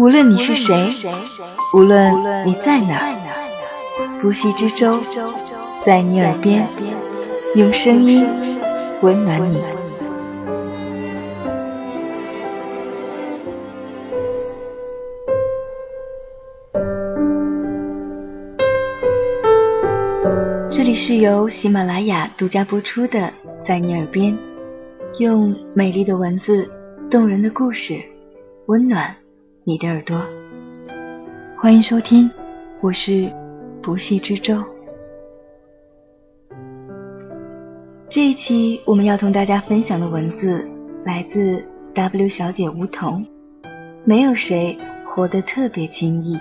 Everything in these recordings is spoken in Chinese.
无论你是谁，无论你在哪，不息之舟在你耳边，用声音温暖你。这里是由喜马拉雅独家播出的《在你耳边》，用美丽的文字、动人的故事，温暖。你的耳朵，欢迎收听，我是不系之舟。这一期我们要同大家分享的文字来自 W 小姐梧桐。没有谁活得特别轻易。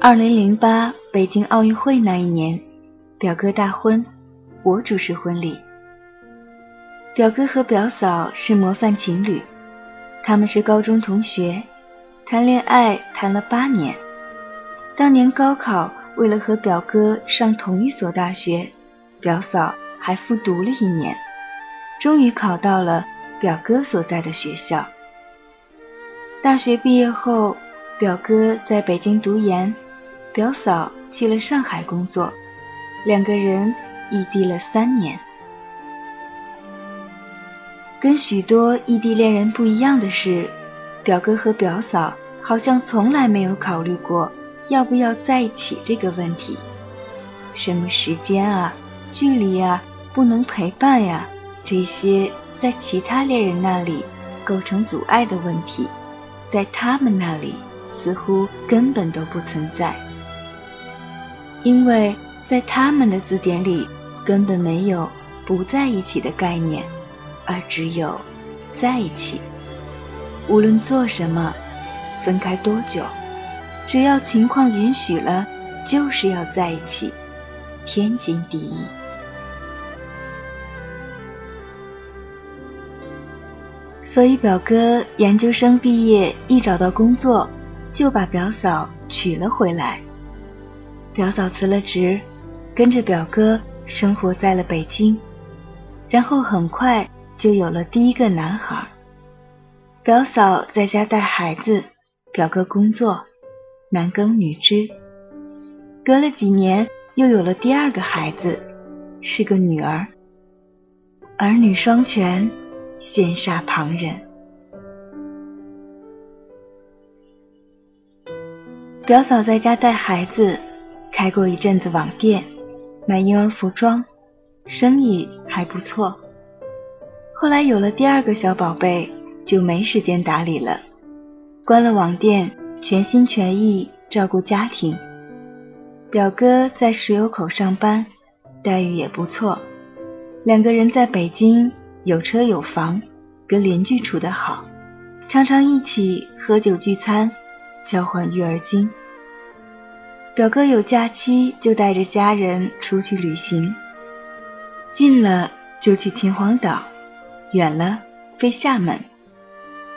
二零零八北京奥运会那一年，表哥大婚，我主持婚礼。表哥和表嫂是模范情侣，他们是高中同学，谈恋爱谈了八年。当年高考，为了和表哥上同一所大学，表嫂还复读了一年，终于考到了表哥所在的学校。大学毕业后，表哥在北京读研，表嫂去了上海工作，两个人异地了三年。跟许多异地恋人不一样的是，表哥和表嫂好像从来没有考虑过要不要在一起这个问题。什么时间啊、距离啊、不能陪伴呀，这些在其他恋人那里构成阻碍的问题，在他们那里似乎根本都不存在，因为在他们的字典里根本没有不在一起的概念。而只有在一起，无论做什么，分开多久，只要情况允许了，就是要在一起，天经地义。所以表哥研究生毕业一找到工作，就把表嫂娶了回来。表嫂辞了职，跟着表哥生活在了北京，然后很快。就有了第一个男孩。表嫂在家带孩子，表哥工作，男耕女织。隔了几年，又有了第二个孩子，是个女儿。儿女双全，羡煞旁人。表嫂在家带孩子，开过一阵子网店，卖婴儿服装，生意还不错。后来有了第二个小宝贝，就没时间打理了，关了网店，全心全意照顾家庭。表哥在石油口上班，待遇也不错，两个人在北京有车有房，跟邻居处得好，常常一起喝酒聚餐，交换育儿经。表哥有假期就带着家人出去旅行，近了就去秦皇岛。远了，飞厦门。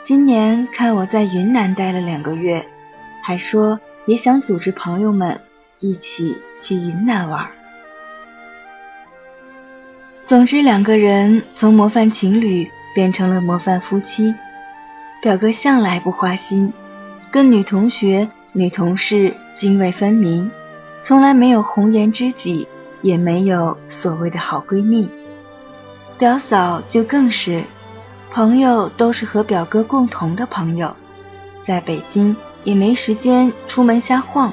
今年看我在云南待了两个月，还说也想组织朋友们一起去云南玩。总之，两个人从模范情侣变成了模范夫妻。表哥向来不花心，跟女同学、女同事泾渭分明，从来没有红颜知己，也没有所谓的好闺蜜。表嫂就更是，朋友都是和表哥共同的朋友，在北京也没时间出门瞎晃，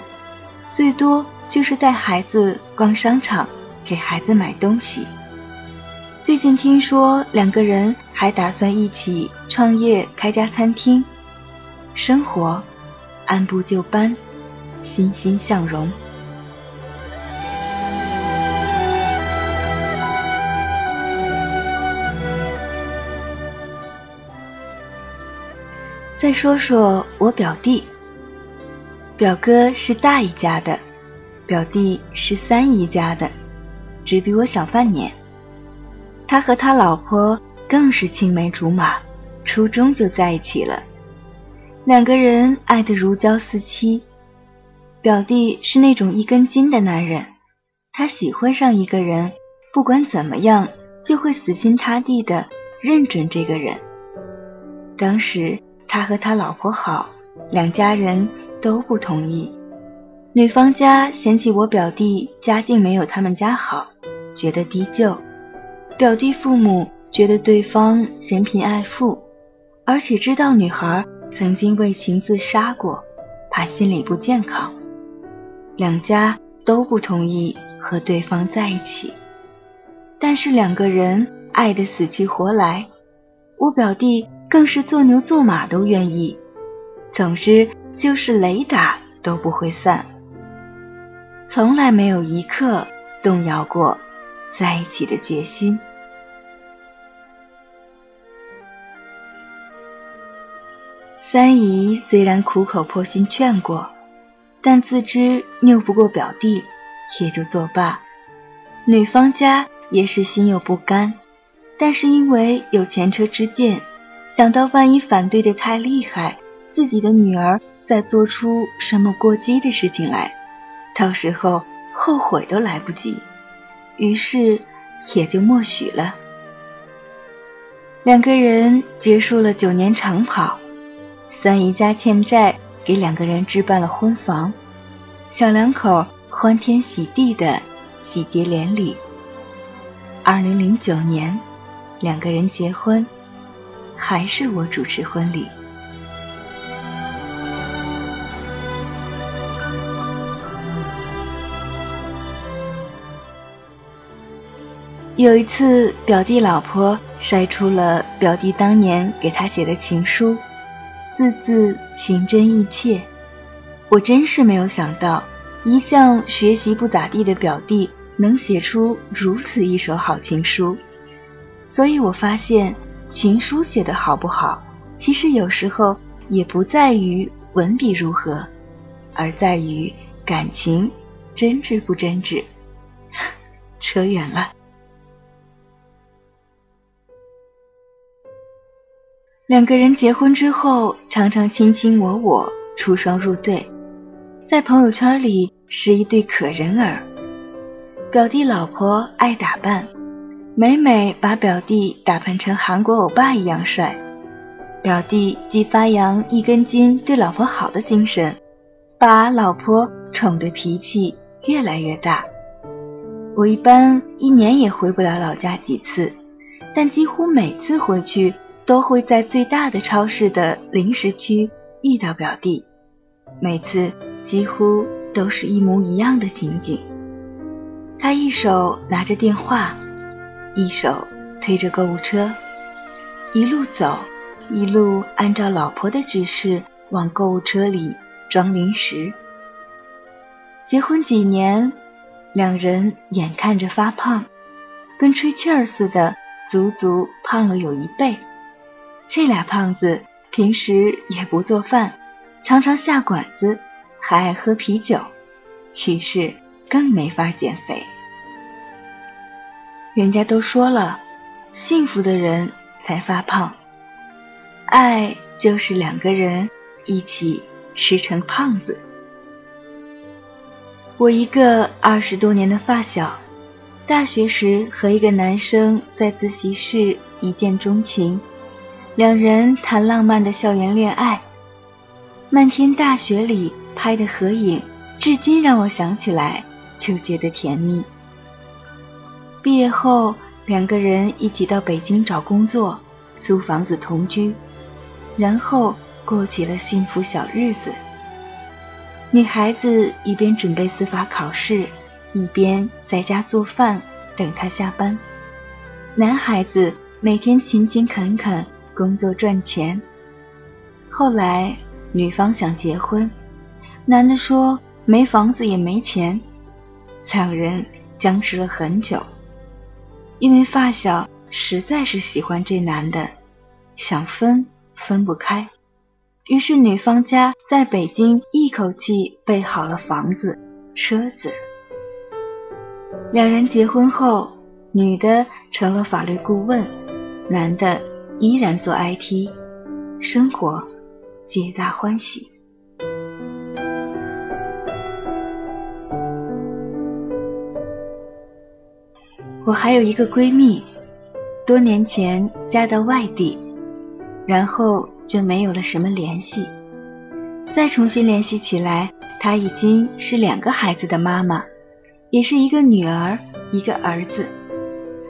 最多就是带孩子逛商场，给孩子买东西。最近听说两个人还打算一起创业开家餐厅，生活按部就班，欣欣向荣。再说说我表弟，表哥是大姨家的，表弟是三姨家的，只比我小半年。他和他老婆更是青梅竹马，初中就在一起了，两个人爱得如胶似漆。表弟是那种一根筋的男人，他喜欢上一个人，不管怎么样，就会死心塌地的认准这个人。当时他和他老婆好，两家人都不同意。女方家嫌弃我表弟家境没有他们家好，觉得低就；表弟父母觉得对方嫌贫爱富，而且知道女孩曾经为情自杀过，怕心理不健康。两家都不同意和对方在一起，但是两个人爱得死去活来，我表弟更是做牛做马都愿意。总之就是雷打都不会散，从来没有一刻动摇过在一起的决心。三姨虽然苦口婆心劝过。但自知拗不过表弟，也就作罢。女方家也是心有不甘，但是因为有前车之鉴，想到万一反对的太厉害，自己的女儿再做出什么过激的事情来，到时候后悔都来不及，于是也就默许了。两个人结束了九年长跑，三姨家欠债。给两个人置办了婚房，小两口欢天喜地的喜结连理。二零零九年，两个人结婚，还是我主持婚礼。有一次，表弟老婆晒出了表弟当年给他写的情书。字字情真意切，我真是没有想到，一向学习不咋地的表弟能写出如此一首好情书。所以我发现，情书写的好不好，其实有时候也不在于文笔如何，而在于感情真挚不真挚。扯远了。两个人结婚之后，常常卿卿我我，出双入对，在朋友圈里是一对可人儿。表弟老婆爱打扮，每每把表弟打扮成韩国欧巴一样帅。表弟既发扬一根筋对老婆好的精神，把老婆宠的脾气越来越大。我一般一年也回不了老家几次，但几乎每次回去。都会在最大的超市的零食区遇到表弟，每次几乎都是一模一样的情景。他一手拿着电话，一手推着购物车，一路走，一路按照老婆的指示往购物车里装零食。结婚几年，两人眼看着发胖，跟吹气儿似的，足足胖了有一倍。这俩胖子平时也不做饭，常常下馆子，还爱喝啤酒，于是更没法减肥。人家都说了，幸福的人才发胖，爱就是两个人一起吃成胖子。我一个二十多年的发小，大学时和一个男生在自习室一见钟情。两人谈浪漫的校园恋爱，漫天大雪里拍的合影，至今让我想起来就觉得甜蜜。毕业后，两个人一起到北京找工作，租房子同居，然后过起了幸福小日子。女孩子一边准备司法考试，一边在家做饭等他下班；男孩子每天勤勤恳恳。工作赚钱。后来女方想结婚，男的说没房子也没钱，两人僵持了很久。因为发小实在是喜欢这男的，想分分不开，于是女方家在北京一口气备好了房子、车子。两人结婚后，女的成了法律顾问，男的。依然做 IT，生活皆大欢喜。我还有一个闺蜜，多年前嫁到外地，然后就没有了什么联系。再重新联系起来，她已经是两个孩子的妈妈，也是一个女儿，一个儿子。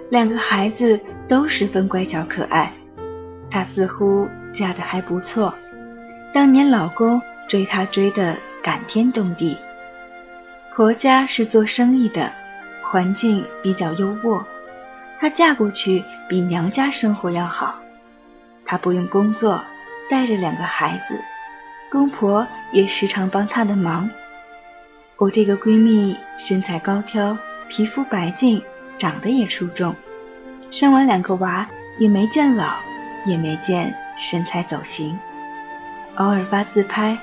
两个孩子都十分乖巧可爱。她似乎嫁得还不错，当年老公追她追得感天动地。婆家是做生意的，环境比较优渥，她嫁过去比娘家生活要好。她不用工作，带着两个孩子。公婆也时常帮她的忙。我这个闺蜜身材高挑，皮肤白净，长得也出众，生完两个娃也没见老，也没见身材走形。偶尔发自拍，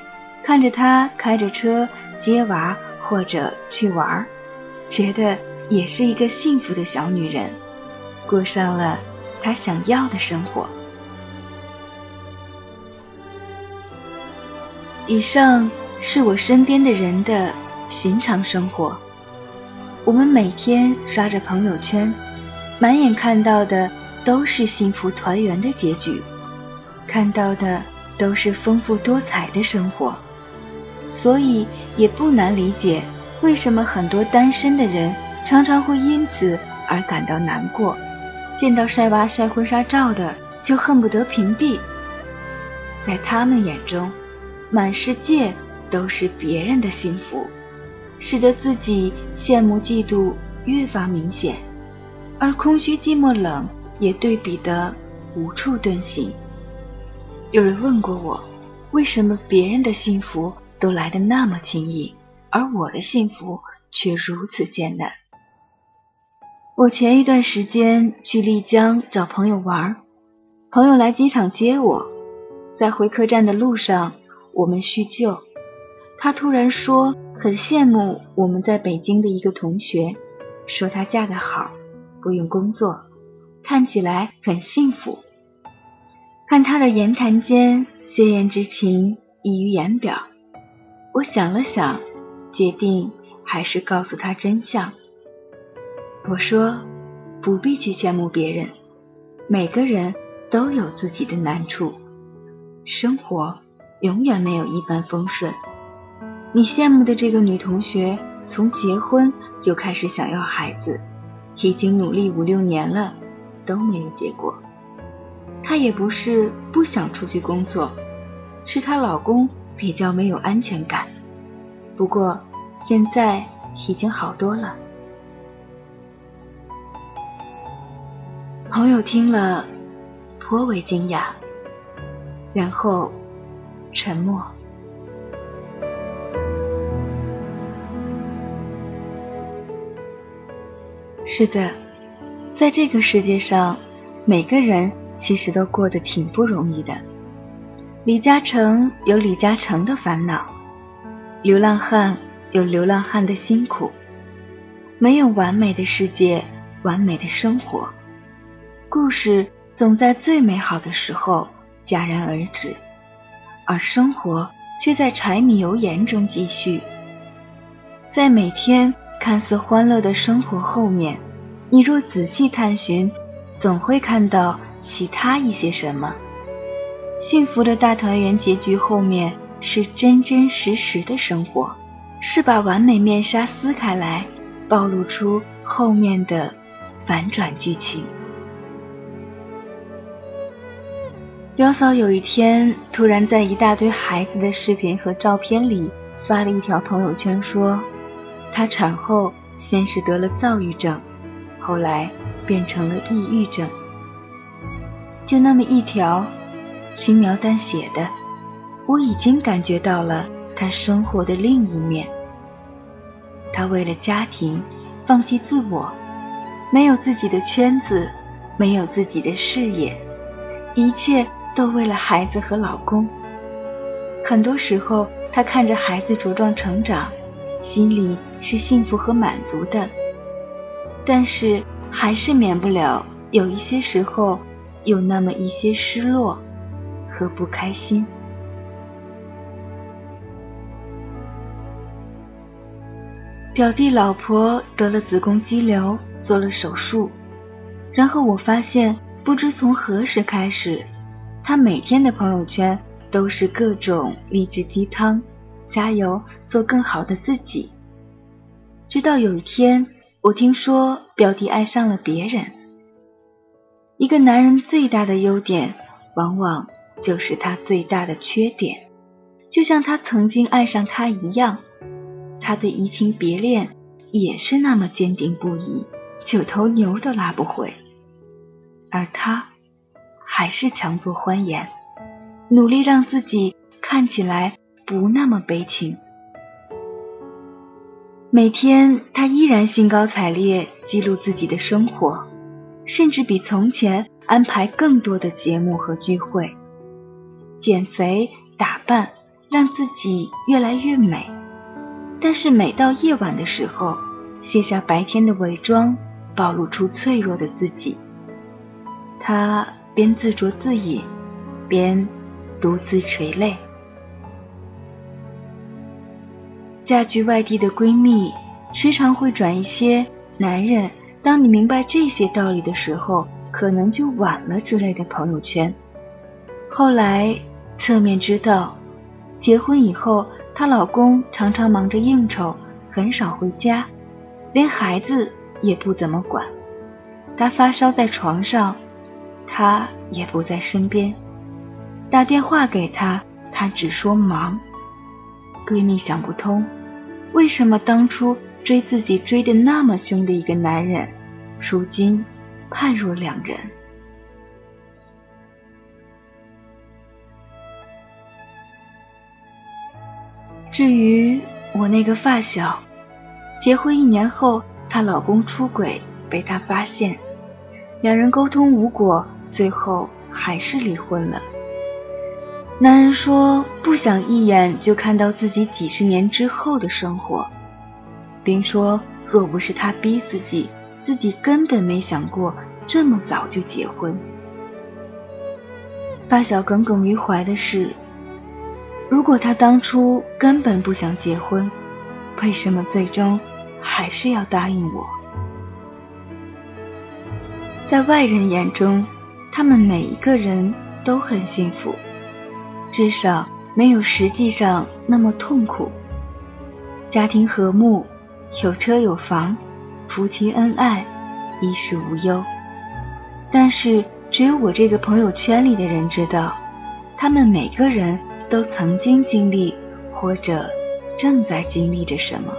看着她开着车接娃或者去玩，觉得也是一个幸福的小女人，过上了她想要的生活。以上是我身边的人的寻常生活。我们每天刷着朋友圈，满眼看到的都是幸福团圆的结局，看到的都是丰富多彩的生活，所以也不难理解为什么很多单身的人常常会因此而感到难过，见到晒娃晒婚纱照的就恨不得屏蔽。在他们眼中。满世界都是别人的幸福，使得自己羡慕嫉妒越发明显，而空虚寂寞冷也对比得无处遁形。有人问过我，为什么别人的幸福都来得那么轻易，而我的幸福却如此艰难？我前一段时间去丽江找朋友玩，朋友来机场接我，在回客栈的路上。我们叙旧，他突然说很羡慕我们在北京的一个同学，说她嫁得好，不用工作，看起来很幸福。看他的言谈间鲜艳之情溢于言表，我想了想，决定还是告诉他真相。我说不必去羡慕别人，每个人都有自己的难处，生活。永远没有一帆风顺。你羡慕的这个女同学，从结婚就开始想要孩子，已经努力五六年了，都没有结果。她也不是不想出去工作，是她老公比较没有安全感。不过现在已经好多了。朋友听了颇为惊讶，然后。沉默。是的，在这个世界上，每个人其实都过得挺不容易的。李嘉诚有李嘉诚的烦恼，流浪汉有流浪汉的辛苦，没有完美的世界，完美的生活。故事总在最美好的时候戛然而止。而生活却在柴米油盐中继续，在每天看似欢乐的生活后面，你若仔细探寻，总会看到其他一些什么。幸福的大团圆结局后面是真真实实的生活，是把完美面纱撕开来，暴露出后面的反转剧情。表嫂有一天突然在一大堆孩子的视频和照片里发了一条朋友圈，说她产后先是得了躁郁症，后来变成了抑郁症。就那么一条，轻描淡写的，我已经感觉到了她生活的另一面。她为了家庭放弃自我，没有自己的圈子，没有自己的事业，一切。都为了孩子和老公。很多时候，她看着孩子茁壮成长，心里是幸福和满足的，但是还是免不了有一些时候有那么一些失落和不开心。表弟老婆得了子宫肌瘤，做了手术，然后我发现不知从何时开始，他每天的朋友圈都是各种励志鸡汤，加油，做更好的自己。直到有一天，我听说表弟爱上了别人。一个男人最大的优点，往往就是他最大的缺点，就像他曾经爱上他一样，他的移情别恋也是那么坚定不移，九头牛都拉不回。而他，还是强作欢颜，努力让自己看起来不那么悲情。每天，他依然兴高采烈记录自己的生活，甚至比从前安排更多的节目和聚会，减肥、打扮，让自己越来越美。但是，每到夜晚的时候，卸下白天的伪装，暴露出脆弱的自己。他边自酌自饮，边独自垂泪。嫁居外地的闺蜜时常会转一些“男人，当你明白这些道理的时候，可能就晚了”之类的朋友圈。后来侧面知道，结婚以后，她老公常常忙着应酬，很少回家，连孩子也不怎么管。她发烧在床上。他也不在身边，打电话给他，他只说忙。闺蜜想不通，为什么当初追自己追的那么凶的一个男人，如今判若两人。至于我那个发小，结婚一年后，她老公出轨被她发现，两人沟通无果。最后还是离婚了。男人说不想一眼就看到自己几十年之后的生活，并说若不是他逼自己，自己根本没想过这么早就结婚。发小耿耿于怀的是，如果他当初根本不想结婚，为什么最终还是要答应我？在外人眼中。他们每一个人都很幸福，至少没有实际上那么痛苦。家庭和睦，有车有房，夫妻恩爱，衣食无忧。但是，只有我这个朋友圈里的人知道，他们每个人都曾经经历，或者正在经历着什么。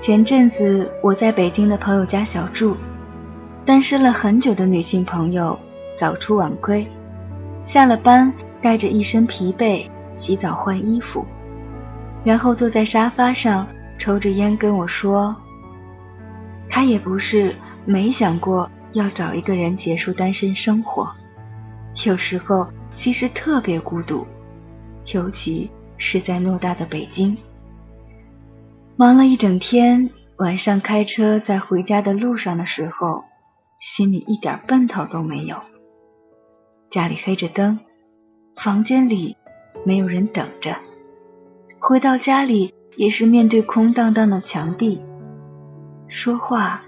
前阵子我在北京的朋友家小住。单身了很久的女性朋友早出晚归，下了班带着一身疲惫洗澡换衣服，然后坐在沙发上抽着烟跟我说：“她也不是没想过要找一个人结束单身生活，有时候其实特别孤独，尤其是在偌大的北京，忙了一整天，晚上开车在回家的路上的时候。”心里一点奔头都没有。家里黑着灯，房间里没有人等着。回到家里也是面对空荡荡的墙壁，说话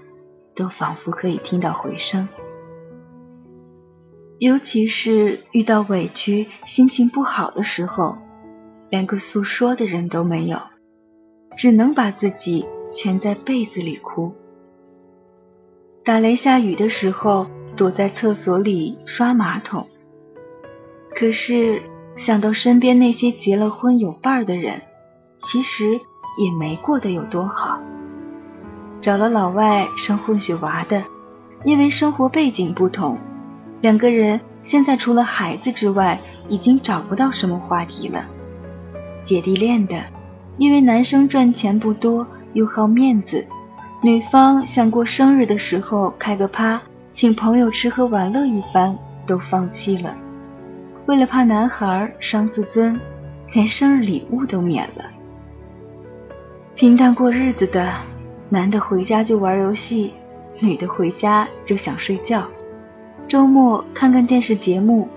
都仿佛可以听到回声。尤其是遇到委屈、心情不好的时候，连个诉说的人都没有，只能把自己蜷在被子里哭。打雷下雨的时候，躲在厕所里刷马桶。可是想到身边那些结了婚有伴儿的人，其实也没过得有多好。找了老外生混血娃的，因为生活背景不同，两个人现在除了孩子之外，已经找不到什么话题了。姐弟恋的，因为男生赚钱不多，又好面子。女方想过生日的时候开个趴，请朋友吃喝玩乐一番，都放弃了。为了怕男孩伤自尊，连生日礼物都免了。平淡过日子的，男的回家就玩游戏，女的回家就想睡觉。周末看看电视节目，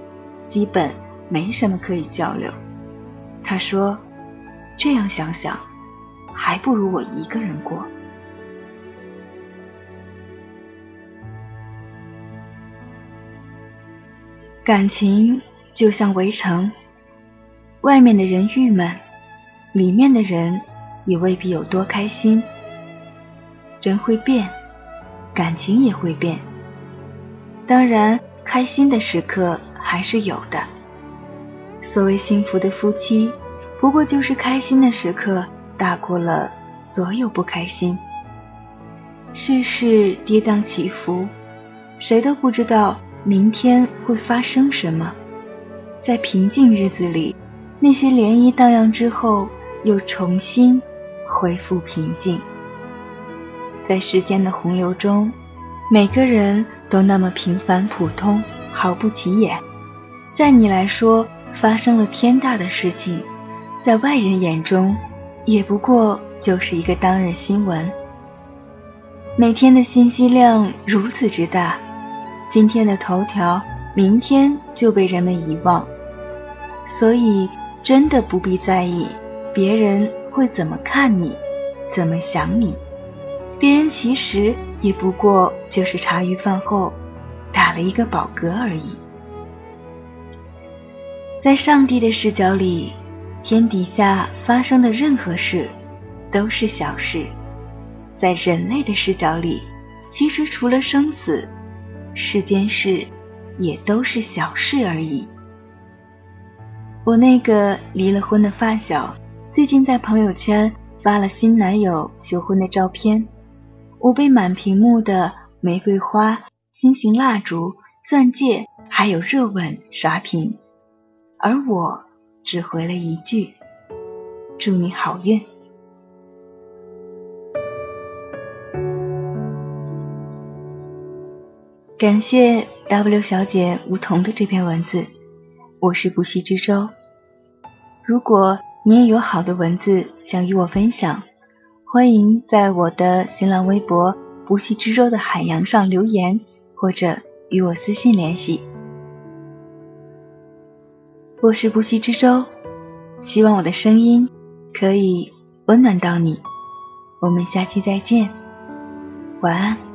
基本没什么可以交流。他说：“这样想想，还不如我一个人过。”感情就像围城，外面的人郁闷，里面的人也未必有多开心。人会变，感情也会变。当然，开心的时刻还是有的。所谓幸福的夫妻，不过就是开心的时刻大过了所有不开心。世事跌宕起伏，谁都不知道。明天会发生什么？在平静日子里，那些涟漪荡漾之后，又重新恢复平静。在时间的洪流中，每个人都那么平凡普通，毫不起眼。在你来说，发生了天大的事情，在外人眼中，也不过就是一个当日新闻。每天的信息量如此之大。今天的头条，明天就被人们遗忘，所以真的不必在意别人会怎么看你，怎么想你。别人其实也不过就是茶余饭后打了一个饱嗝而已。在上帝的视角里，天底下发生的任何事都是小事；在人类的视角里，其实除了生死。世间事，也都是小事而已。我那个离了婚的发小，最近在朋友圈发了新男友求婚的照片，我被满屏幕的玫瑰花、心形蜡烛、钻戒，还有热吻刷屏，而我只回了一句：“祝你好运。”感谢 W 小姐梧桐的这篇文字，我是不息之舟。如果你也有好的文字想与我分享，欢迎在我的新浪微博“不息之舟”的海洋上留言，或者与我私信联系。我是不息之舟，希望我的声音可以温暖到你。我们下期再见，晚安。